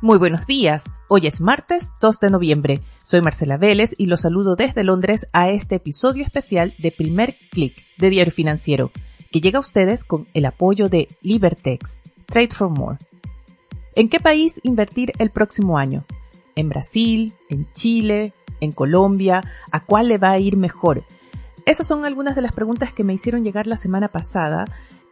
Muy buenos días. Hoy es martes 2 de noviembre. Soy Marcela Vélez y los saludo desde Londres a este episodio especial de Primer Click de Diario Financiero, que llega a ustedes con el apoyo de Libertex, Trade for More. ¿En qué país invertir el próximo año? ¿En Brasil? ¿En Chile? ¿En Colombia? ¿A cuál le va a ir mejor? Esas son algunas de las preguntas que me hicieron llegar la semana pasada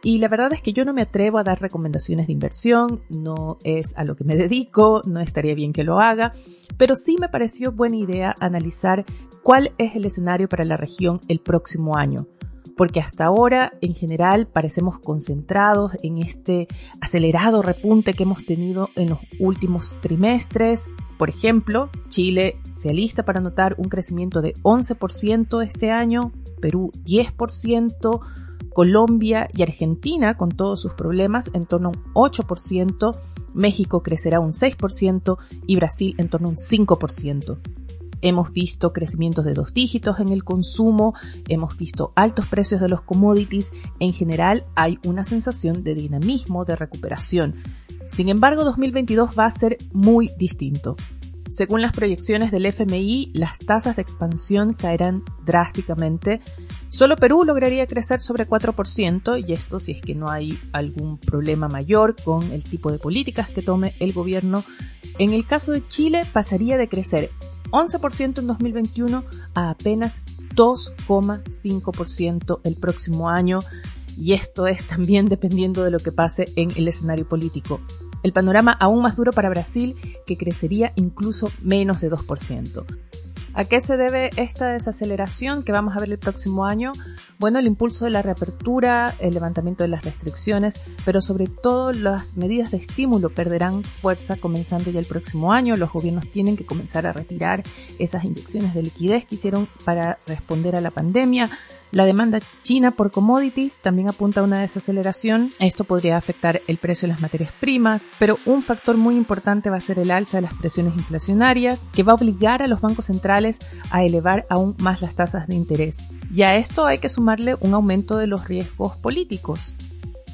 y la verdad es que yo no me atrevo a dar recomendaciones de inversión, no es a lo que me dedico, no estaría bien que lo haga, pero sí me pareció buena idea analizar cuál es el escenario para la región el próximo año. Porque hasta ahora, en general, parecemos concentrados en este acelerado repunte que hemos tenido en los últimos trimestres. Por ejemplo, Chile se alista para anotar un crecimiento de 11% este año, Perú 10%, Colombia y Argentina, con todos sus problemas, en torno a un 8%, México crecerá un 6% y Brasil en torno a un 5%. Hemos visto crecimientos de dos dígitos en el consumo, hemos visto altos precios de los commodities, en general hay una sensación de dinamismo, de recuperación. Sin embargo, 2022 va a ser muy distinto. Según las proyecciones del FMI, las tasas de expansión caerán drásticamente. Solo Perú lograría crecer sobre 4% y esto si es que no hay algún problema mayor con el tipo de políticas que tome el gobierno. En el caso de Chile pasaría de crecer 11% en 2021 a apenas 2,5% el próximo año y esto es también dependiendo de lo que pase en el escenario político. El panorama aún más duro para Brasil, que crecería incluso menos de 2%. ¿A qué se debe esta desaceleración que vamos a ver el próximo año? Bueno, el impulso de la reapertura, el levantamiento de las restricciones, pero sobre todo las medidas de estímulo perderán fuerza comenzando ya el próximo año. Los gobiernos tienen que comenzar a retirar esas inyecciones de liquidez que hicieron para responder a la pandemia. La demanda china por commodities también apunta a una desaceleración. Esto podría afectar el precio de las materias primas, pero un factor muy importante va a ser el alza de las presiones inflacionarias, que va a obligar a los bancos centrales a elevar aún más las tasas de interés. Y a esto hay que sumarle un aumento de los riesgos políticos.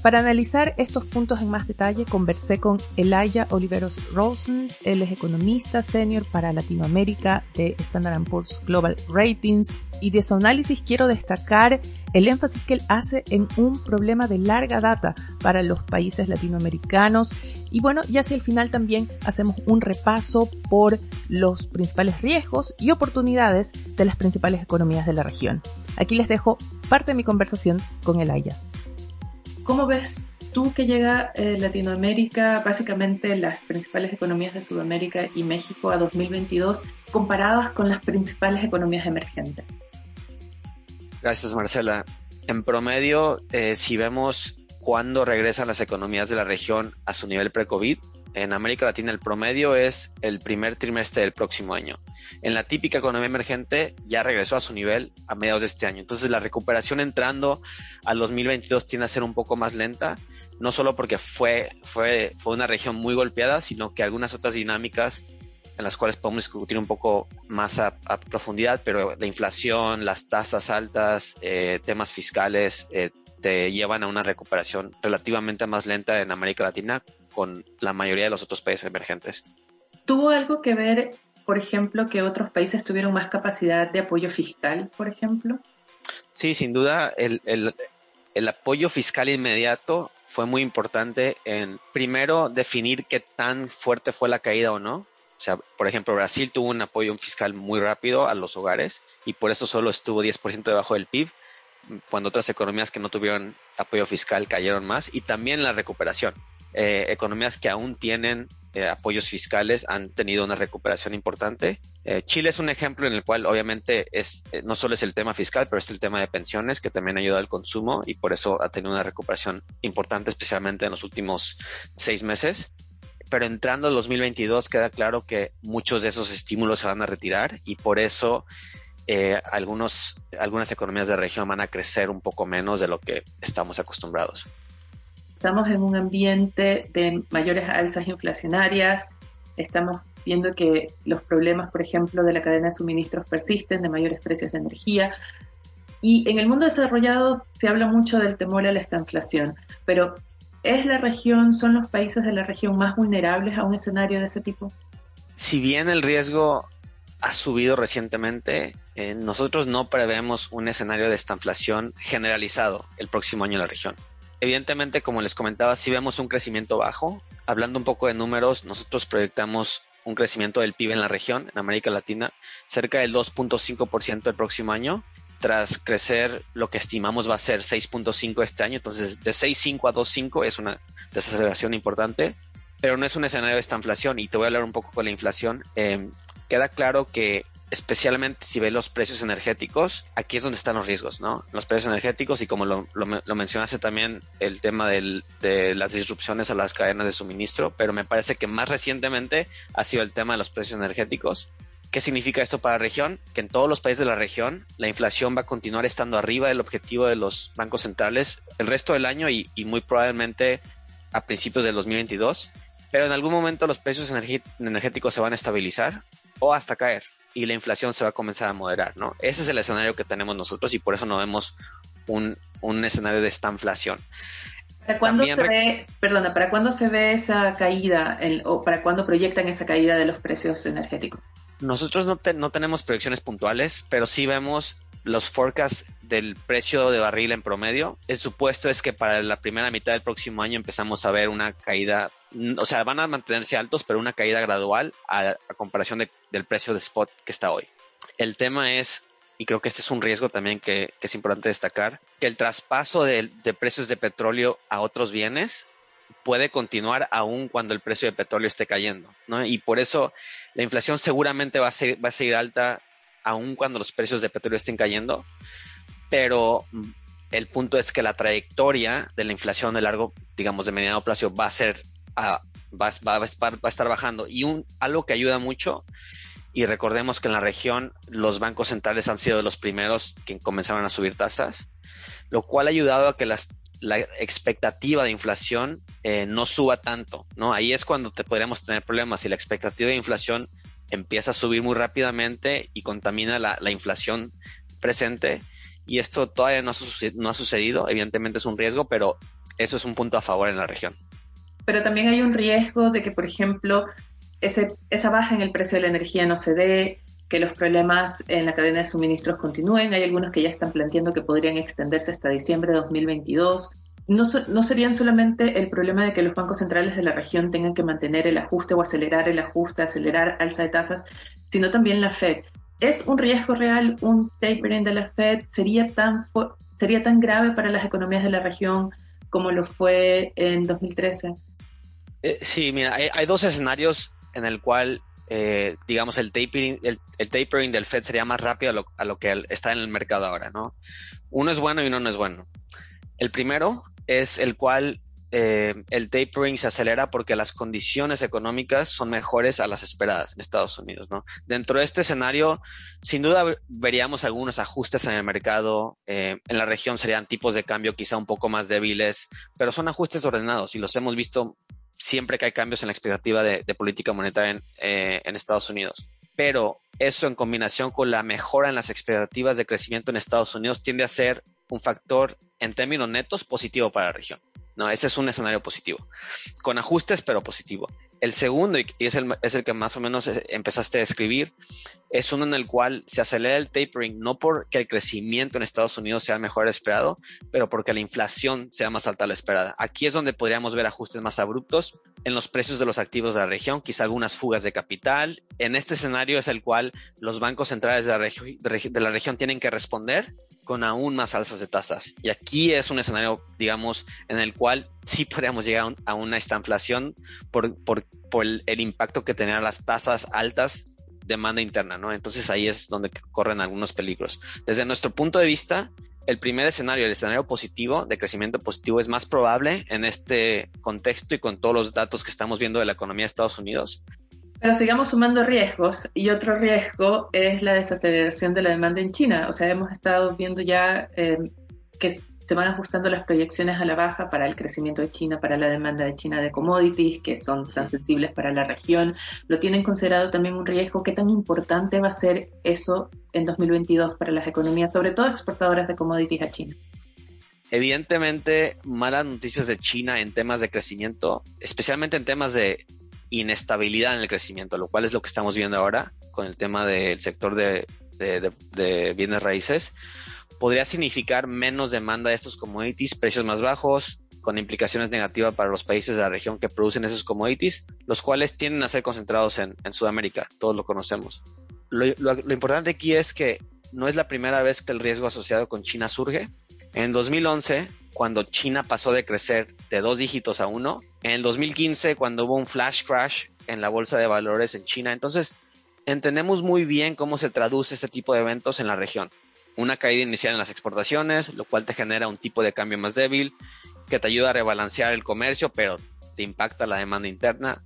Para analizar estos puntos en más detalle, conversé con Elaya Oliveros Rosen, él es economista senior para Latinoamérica de Standard Poor's Global Ratings, y de su análisis quiero destacar el énfasis que él hace en un problema de larga data para los países latinoamericanos. Y bueno, y hacia el final también hacemos un repaso por los principales riesgos y oportunidades de las principales economías de la región. Aquí les dejo parte de mi conversación con Elaya. ¿Cómo ves tú que llega eh, Latinoamérica, básicamente las principales economías de Sudamérica y México a 2022 comparadas con las principales economías emergentes? Gracias, Marcela. En promedio, eh, si vemos cuándo regresan las economías de la región a su nivel pre-COVID, en América Latina el promedio es el primer trimestre del próximo año. En la típica economía emergente ya regresó a su nivel a mediados de este año. Entonces la recuperación entrando al 2022 tiene a ser un poco más lenta, no solo porque fue, fue, fue una región muy golpeada, sino que algunas otras dinámicas en las cuales podemos discutir un poco más a, profundidad, pero la inflación, las tasas altas, eh, temas fiscales, eh, te llevan a una recuperación relativamente más lenta en América Latina con la mayoría de los otros países emergentes. ¿Tuvo algo que ver, por ejemplo, que otros países tuvieron más capacidad de apoyo fiscal, por ejemplo? Sí, sin duda, el, el, el apoyo fiscal inmediato fue muy importante en, primero, definir qué tan fuerte fue la caída o no. O sea, por ejemplo, Brasil tuvo un apoyo fiscal muy rápido a los hogares y por eso solo estuvo 10% debajo del PIB, cuando otras economías que no tuvieron apoyo fiscal cayeron más y también la recuperación. Eh, economías que aún tienen eh, apoyos fiscales han tenido una recuperación importante. Eh, Chile es un ejemplo en el cual obviamente es no solo es el tema fiscal, pero es el tema de pensiones que también ayuda al consumo y por eso ha tenido una recuperación importante, especialmente en los últimos seis meses. Pero entrando al 2022 queda claro que muchos de esos estímulos se van a retirar y por eso algunas economías de región van a crecer un poco menos de lo que estamos acostumbrados. Estamos en un ambiente de mayores alzas inflacionarias, estamos viendo que los problemas, por ejemplo, de la cadena de suministros persisten, de mayores precios de energía. Y en el mundo desarrollado se habla mucho del temor a la inflación, pero ¿es la región, son los países de la región más vulnerables a un escenario de ese tipo? Si bien el riesgo ha subido recientemente, eh, nosotros no prevemos un escenario de estanflación generalizado el próximo año en la región. Evidentemente, como les comentaba, si vemos un crecimiento bajo. Hablando un poco de números, nosotros proyectamos un crecimiento del PIB en la región, en América Latina, cerca del 2.5% el próximo año, tras crecer lo que estimamos va a ser 6.5 este año. Entonces, de 6.5 a 2.5 es una desaceleración importante, pero no es un escenario de esta inflación. Y te voy a hablar un poco con la inflación. Eh, queda claro que especialmente si ves los precios energéticos, aquí es donde están los riesgos, ¿no? Los precios energéticos y como lo, mencionaste también, el tema de las disrupciones a las cadenas de suministro, pero me parece que más recientemente ha sido el tema de los precios energéticos. ¿Qué significa esto para la región? Que en todos los países de la región la inflación va a continuar estando arriba del objetivo de los bancos centrales el resto del año y, y muy probablemente a principios del 2022. Pero en algún momento los precios energéticos se van a estabilizar o hasta caer y la inflación se va a comenzar a moderar, ¿no? Ese es el escenario que tenemos nosotros y por eso no vemos un, un escenario de esta inflación. ¿Para cuándo se ve, perdona, para cuándo se ve esa caída o para cuándo proyectan esa caída de los precios energéticos? Nosotros no, no tenemos proyecciones puntuales, pero sí vemos los forecasts del precio de barril en promedio. El supuesto es que para la primera mitad del próximo año empezamos a ver una caída, o sea, van a mantenerse altos, pero una caída gradual a, comparación del precio de spot que está hoy. El tema es, y creo que este es un riesgo también que, es importante destacar, que el traspaso de, precios de petróleo a otros bienes puede continuar aún cuando el precio de petróleo esté cayendo, ¿no? Y por eso la inflación seguramente va a, ser, va a seguir alta aun cuando los precios de petróleo estén cayendo, pero el punto es que la trayectoria de la inflación de largo, digamos, de mediano plazo va a ser, va, va, a estar bajando. Y un, algo que ayuda mucho, y recordemos que en la región los bancos centrales han sido los primeros que comenzaron a subir tasas, lo cual ha ayudado a que la expectativa de inflación eh, no suba tanto, ¿no? Ahí es cuando te podríamos tener problemas. Si la expectativa de inflación empieza a subir muy rápidamente y contamina la, inflación presente. Y esto todavía no ha, sucedido, evidentemente es un riesgo, pero eso es un punto a favor en la región. Pero también hay un riesgo de que, por ejemplo, ese, esa baja en el precio de la energía no se dé, que los problemas en la cadena de suministros continúen. Hay algunos que ya están planteando que podrían extenderse hasta diciembre de 2022 no, no, serían solamente el problema de que los bancos centrales de la región tengan que mantener el ajuste o acelerar el ajuste, acelerar alza de tasas, sino también la Fed. ¿Es un riesgo real un tapering de la Fed? ¿Sería tan, sería tan grave para las economías de la región como lo fue en 2013? Eh, sí, mira, hay, dos escenarios en el cual, eh, digamos, el tapering, el, tapering del Fed sería más rápido a lo, a lo que está en el mercado ahora, ¿no? Uno es bueno y uno no es bueno. El primero es el cual eh, el tapering se acelera porque las condiciones económicas son mejores a las esperadas en Estados Unidos, ¿no? Dentro de este escenario, sin duda veríamos algunos ajustes en el mercado. Eh, en la región serían tipos de cambio quizá un poco más débiles, pero son ajustes ordenados y los hemos visto siempre que hay cambios en la expectativa de, política monetaria en, eh, en Estados Unidos. Pero eso en combinación con la mejora en las expectativas de crecimiento en Estados Unidos tiende a ser un factor en términos netos positivo para la región. No, ese es un escenario positivo. Con ajustes, pero positivo. El segundo, y es el, que más o menos eh, empezaste a describir, es uno en el cual se acelera el tapering, no porque el crecimiento en Estados Unidos sea mejor esperado, pero porque la inflación sea más alta de la esperada. Aquí es donde podríamos ver ajustes más abruptos en los precios de los activos de la región, quizá algunas fugas de capital. En este escenario es el cual los bancos centrales de la región tienen que responder con aún más alzas de tasas. Y aquí es un escenario, digamos, en el cual sí podríamos llegar a una estanflación por, por, por el, impacto que tenían las tasas altas demanda interna, ¿no? Entonces ahí es donde corren algunos peligros. Desde nuestro punto de vista, el primer escenario, el escenario positivo, de crecimiento positivo, es más probable en este contexto y con todos los datos que estamos viendo de la economía de Estados Unidos. Pero sigamos sumando riesgos y otro riesgo es la desaceleración de la demanda en China. O sea, hemos estado viendo ya eh, que se van ajustando las proyecciones a la baja para el crecimiento de China, para la demanda de China de commodities, que son tan sensibles para la región. ¿Lo tienen considerado también un riesgo? ¿Qué tan importante va a ser eso en 2022 para las economías, sobre todo exportadoras de commodities a China? Evidentemente, malas noticias de China en temas de crecimiento, especialmente en temas de inestabilidad en el crecimiento, lo cual es lo que estamos viendo ahora con el tema del sector de, bienes raíces, podría significar menos demanda de estos commodities, precios más bajos, con implicaciones negativas para los países de la región que producen esos commodities, los cuales tienden a ser concentrados en, Sudamérica, todos lo conocemos. Lo, importante aquí es que no es la primera vez que el riesgo asociado con China surge. En 2011, cuando China pasó de crecer de dos dígitos a uno, en el 2015, cuando hubo un flash crash en la bolsa de valores en China. Entonces, entendemos muy bien cómo se traduce este tipo de eventos en la región. Una caída inicial en las exportaciones, lo cual te genera un tipo de cambio más débil, que te ayuda a rebalancear el comercio, pero te impacta la demanda interna.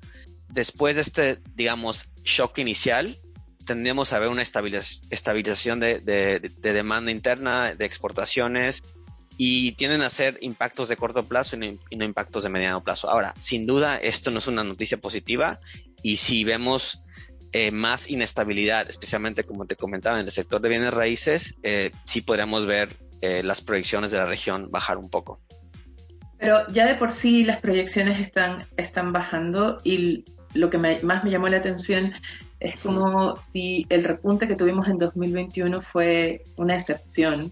Después de este, digamos, shock inicial, tendríamos a ver una estabilización de, demanda interna, de exportaciones, y tienden a ser impactos de corto plazo y no, impactos de mediano plazo. Ahora, sin duda, esto no es una noticia positiva, y si vemos eh, más inestabilidad, especialmente como te comentaba en el sector de bienes raíces, eh, sí podríamos ver eh, las proyecciones de la región bajar un poco. Pero ya de por sí las proyecciones están, están bajando y lo que más me llamó la atención es como si el repunte que tuvimos en 2021 fue una excepción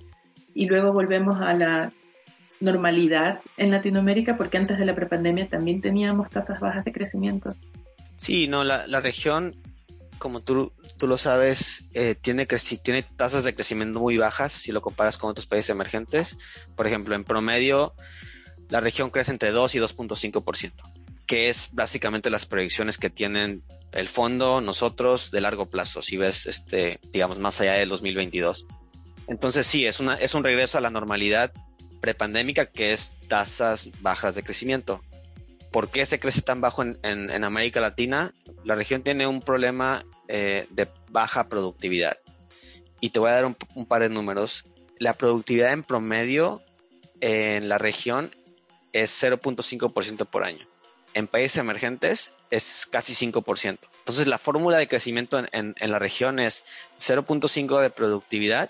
y luego volvemos a la normalidad en Latinoamérica porque antes de la prepandemia también teníamos tasas bajas de crecimiento. Sí, no, la, la región, como tú, tú lo sabes, eh, tiene, tiene tasas de crecimiento muy bajas si lo comparas con otros países emergentes. Por ejemplo, en promedio, la región crece entre 2 y 2.5%, que es básicamente las proyecciones que tienen el fondo, nosotros, de largo plazo, si ves, este, digamos, más allá del 2022. Entonces sí, es, una, es un regreso a la normalidad prepandémica que es tasas bajas de crecimiento. ¿Por qué se crece tan bajo en, América Latina? La región tiene un problema eh, de baja productividad. Y te voy a dar un, un par de números. La productividad en promedio en la región es 0.5% por año. En países emergentes es casi 5%. Entonces la fórmula de crecimiento en, la región es 0.5 de productividad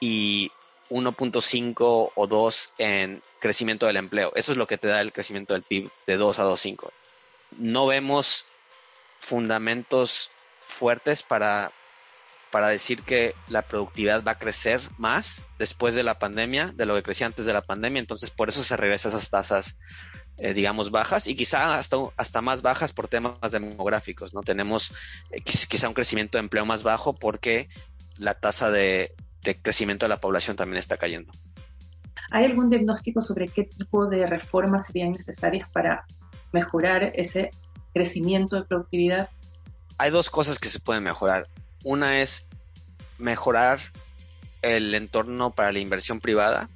y 1.5 o 2 en crecimiento del empleo. Eso es lo que te da el crecimiento del PIB de 2 a 2.5. No vemos fundamentos fuertes para, para decir que la productividad va a crecer más después de la pandemia, de lo que crecía antes de la pandemia, entonces por eso se regresa esas tasas, eh, digamos, bajas y quizá hasta, hasta más bajas por temas demográficos, ¿no? Tenemos eh, quizá un crecimiento de empleo más bajo porque la tasa de, de crecimiento de la población también está cayendo. ¿Hay algún diagnóstico sobre qué tipo de reformas serían necesarias para mejorar ese crecimiento de productividad? Hay dos cosas que se pueden mejorar. Una es mejorar el entorno para la inversión privada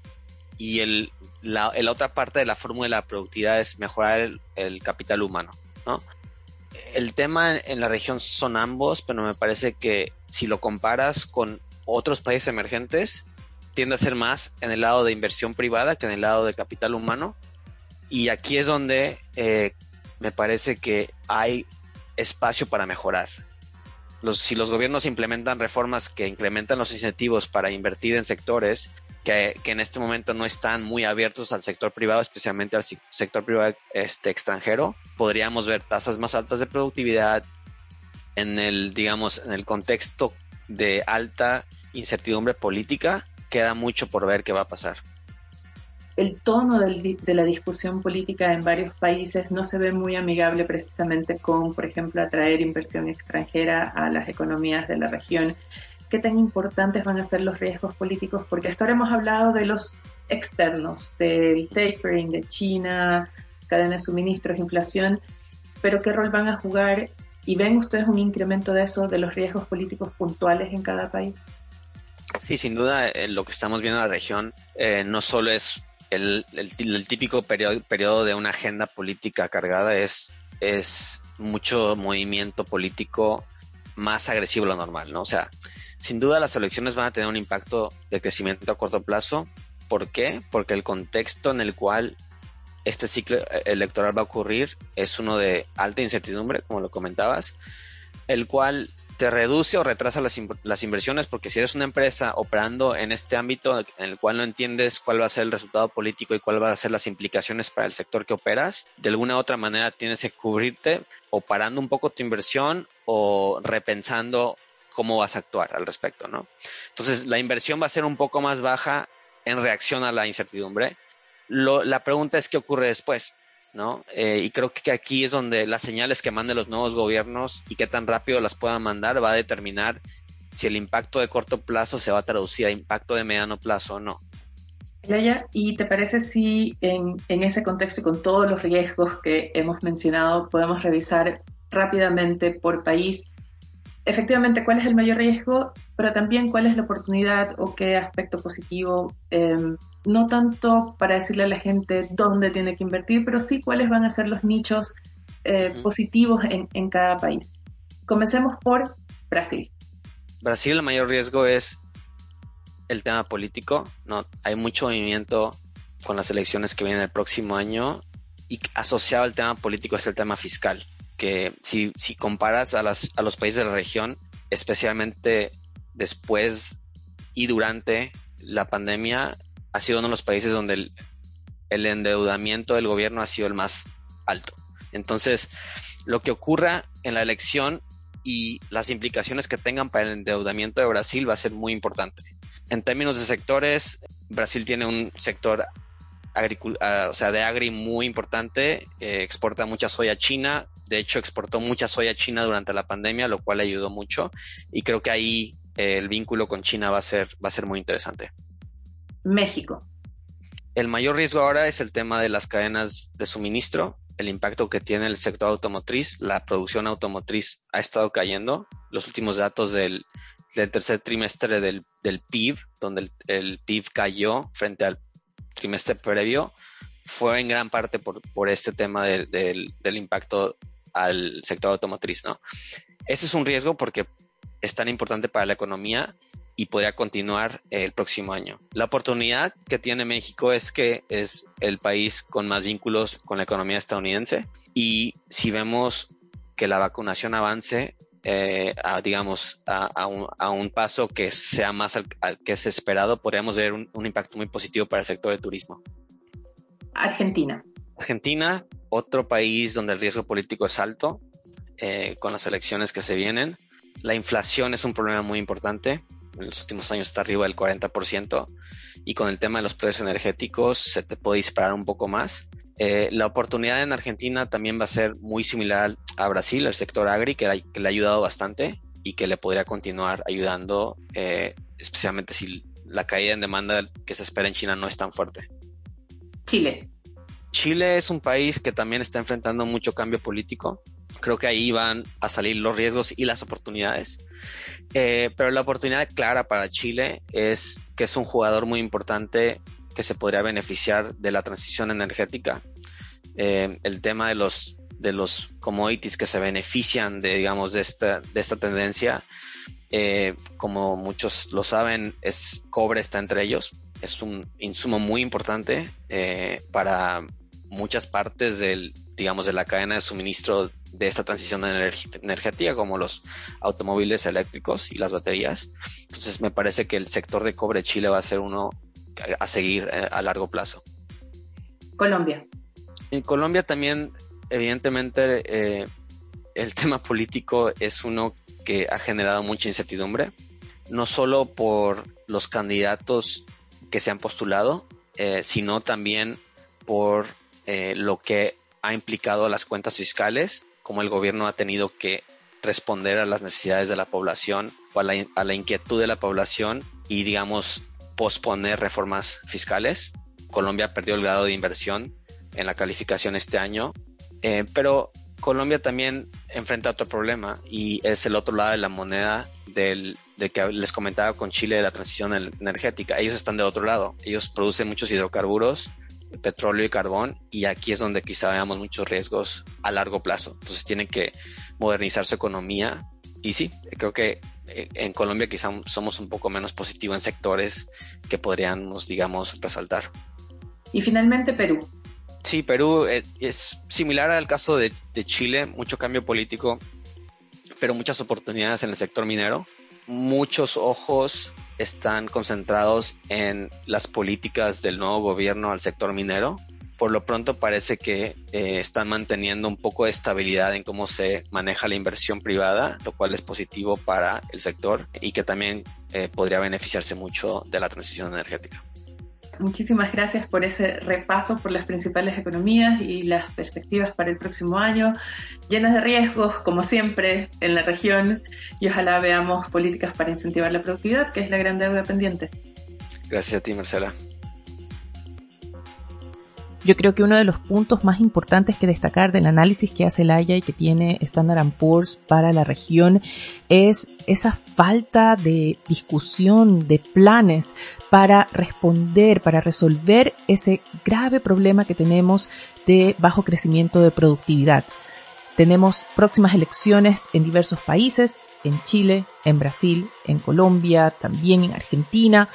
y el, la, otra parte de la fórmula de la productividad es mejorar el, capital humano, ¿no? El tema en la región son ambos, pero me parece que si lo comparas con otros países emergentes, tiende a ser más en el lado de inversión privada que en el lado de capital humano. Y aquí es donde eh, me parece que hay espacio para mejorar si los gobiernos implementan reformas que incrementan los incentivos para invertir en sectores que, en este momento no están muy abiertos al sector privado, especialmente al sector privado este, extranjero, podríamos ver tasas más altas de productividad en el, digamos, en el contexto de alta incertidumbre política. Queda mucho por ver qué va a pasar el tono de la discusión política en varios países no se ve muy amigable precisamente con, por ejemplo, atraer inversión extranjera a las economías de la región. ¿Qué tan importantes van a ser los riesgos políticos? Porque hasta ahora hemos hablado de los externos, del tapering de China, cadena de suministros, inflación, pero ¿qué rol van a jugar? ¿Y ven ustedes un incremento de eso, de los riesgos políticos puntuales en cada país? Sí, sin duda, eh, lo que estamos viendo en la región eh, no solo es el, típico periodo, de una agenda política cargada es, es mucho movimiento político más agresivo de lo normal, ¿no? O sea, sin duda las elecciones van a tener un impacto de crecimiento a corto plazo. ¿Por qué? Porque el contexto en el cual este ciclo electoral va a ocurrir es uno de alta incertidumbre, como lo comentabas, el cual te reduce o retrasa las, las, inversiones porque si eres una empresa operando en este ámbito en el cual no entiendes cuál va a ser el resultado político y cuál va a ser las implicaciones para el sector que operas, de alguna u otra manera tienes que cubrirte o parando un poco tu inversión o repensando cómo vas a actuar al respecto, ¿no? Entonces la inversión va a ser un poco más baja en reacción a la incertidumbre. Lo, la pregunta es qué ocurre después. ¿No? Eh, y creo que aquí es donde las señales que manden los nuevos gobiernos y qué tan rápido las puedan mandar va a determinar si el impacto de corto plazo se va a traducir a impacto de mediano plazo o no. Leia, ¿y te parece si en, en ese contexto y con todos los riesgos que hemos mencionado podemos revisar rápidamente por país efectivamente cuál es el mayor riesgo, pero también cuál es la oportunidad o qué aspecto positivo, em, no tanto para decirle a la gente dónde tiene que invertir, pero sí cuáles van a ser los nichos eh, positivos en, en cada país. Comencemos por Brasil. Brasil el mayor riesgo es el tema político, no hay mucho movimiento con las elecciones que vienen el próximo año y asociado al tema político es el tema fiscal que si, si comparas a, las, a los países de la región, especialmente después y durante la pandemia, ha sido uno de los países donde el, el endeudamiento del gobierno ha sido el más alto. Entonces, lo que ocurra en la elección y las implicaciones que tengan para el endeudamiento de Brasil va a ser muy importante. En términos de sectores, Brasil tiene un sector o sea, de agri muy importante, eh, exporta mucha soya a China, de hecho exportó mucha soya a China durante la pandemia, lo cual le ayudó mucho y creo que ahí eh, el vínculo con China va a ser va a ser muy interesante. México. El mayor riesgo ahora es el tema de las cadenas de suministro, el impacto que tiene el sector automotriz, la producción automotriz ha estado cayendo. Los últimos datos del, tercer trimestre del, PIB, donde el, el PIB cayó frente al trimestre previo fue en gran parte por, por este tema del impacto al sector automotriz, ¿no? Ese es un riesgo porque es tan importante para la economía y podría continuar el próximo año. La oportunidad que tiene México es que es el país con más vínculos con la economía estadounidense y si vemos que la vacunación avance, eh, a, digamos, a, un, paso que sea más al, que es esperado, podríamos ver un, impacto muy positivo para el sector de turismo. Argentina. Argentina, otro país donde el riesgo político es alto, eh, con las elecciones que se vienen. La inflación es un problema muy importante. En los últimos años está arriba del 40% y con el tema de los precios energéticos se te puede disparar un poco más. Eh, la oportunidad en Argentina también va a ser muy similar a Brasil, el sector agri, que, le ha ayudado bastante y que le podría continuar ayudando, eh, especialmente si la caída en demanda que se espera en China no es tan fuerte. Chile. Chile es un país que también está enfrentando mucho cambio político. Creo que ahí van a salir los riesgos y las oportunidades. Eh, pero la oportunidad clara para Chile es que es un jugador muy importante que se podría beneficiar de la transición energética. Eh, el tema de los de los commodities que se benefician de digamos de esta de esta tendencia eh, como muchos lo saben es cobre está entre ellos es un insumo muy importante eh, para muchas partes del digamos de la cadena de suministro de esta transición energética como los automóviles eléctricos y las baterías entonces me parece que el sector de cobre Chile va a ser uno a seguir eh, a largo plazo. Colombia. En Colombia también, evidentemente, eh, el tema político es uno que ha generado mucha incertidumbre, no solo por los candidatos que se han postulado, eh, sino también por lo que ha implicado las cuentas fiscales, como el gobierno ha tenido que responder a las necesidades de la población o a la, a la inquietud de la población y digamos posponer reformas fiscales. Colombia perdió el grado de inversión en la calificación este año, eh, pero Colombia también enfrenta otro problema y es el otro lado de la moneda del, de que les comentaba con Chile de la transición energética. Ellos están de otro lado, ellos producen muchos hidrocarburos, petróleo y carbón y aquí es donde quizá veamos muchos riesgos a largo plazo. Entonces tienen que modernizar su economía y sí, creo que en Colombia quizá somos un poco menos positivos en sectores que podríamos, digamos, resaltar. Y finalmente Perú. Sí, Perú eh, es similar al caso de, Chile, mucho cambio político, pero muchas oportunidades en el sector minero. Muchos ojos están concentrados en las políticas del nuevo gobierno al sector minero. Por lo pronto parece que eh, están manteniendo un poco de estabilidad en cómo se maneja la inversión privada, lo cual es positivo para el sector y que también eh, podría beneficiarse mucho de la transición energética. Muchísimas gracias por ese repaso por las principales economías y las perspectivas para el próximo año, llenas de riesgos, como siempre, en la región, y ojalá veamos políticas para incentivar la productividad, que es la gran deuda pendiente. Gracias a ti, Marcela. Yo creo que uno de los puntos más importantes que destacar del análisis que hace el Haya y que tiene Standard Poor's para la región es esa falta de discusión, de planes para responder, para resolver ese grave problema que tenemos de bajo crecimiento de productividad. Tenemos próximas elecciones en diversos países, en Chile, en Brasil, en Colombia, también en Argentina,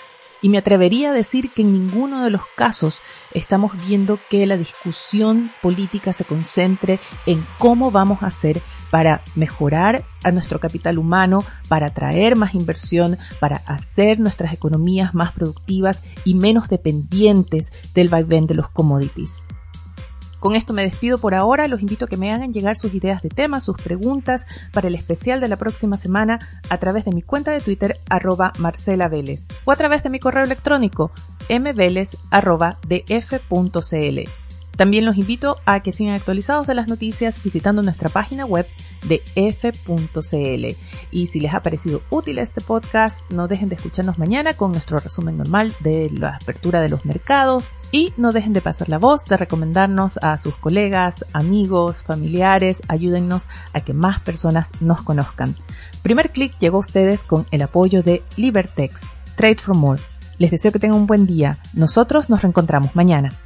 y me atrevería a decir que en ninguno de los casos estamos viendo que la discusión política se concentre en cómo vamos a hacer para mejorar a nuestro capital humano, para atraer más inversión, para hacer nuestras economías más productivas y menos dependientes del vaivén de los commodities. Con esto me despido por ahora, los invito a que me hagan llegar sus ideas de temas, sus preguntas para el especial de la próxima semana a través de mi cuenta de Twitter arroba Marcela Vélez o a través de mi correo electrónico mveles arroba df.cl. También los invito a que sigan actualizados de las noticias visitando nuestra página web de f.cl. Y si les ha parecido útil este podcast, no dejen de escucharnos mañana con nuestro resumen normal de la apertura de los mercados y no dejen de pasar la voz, de recomendarnos a sus colegas, amigos, familiares, ayúdennos a que más personas nos conozcan. Primer clic llegó a ustedes con el apoyo de Libertex, Trade for More. Les deseo que tengan un buen día. Nosotros nos reencontramos mañana.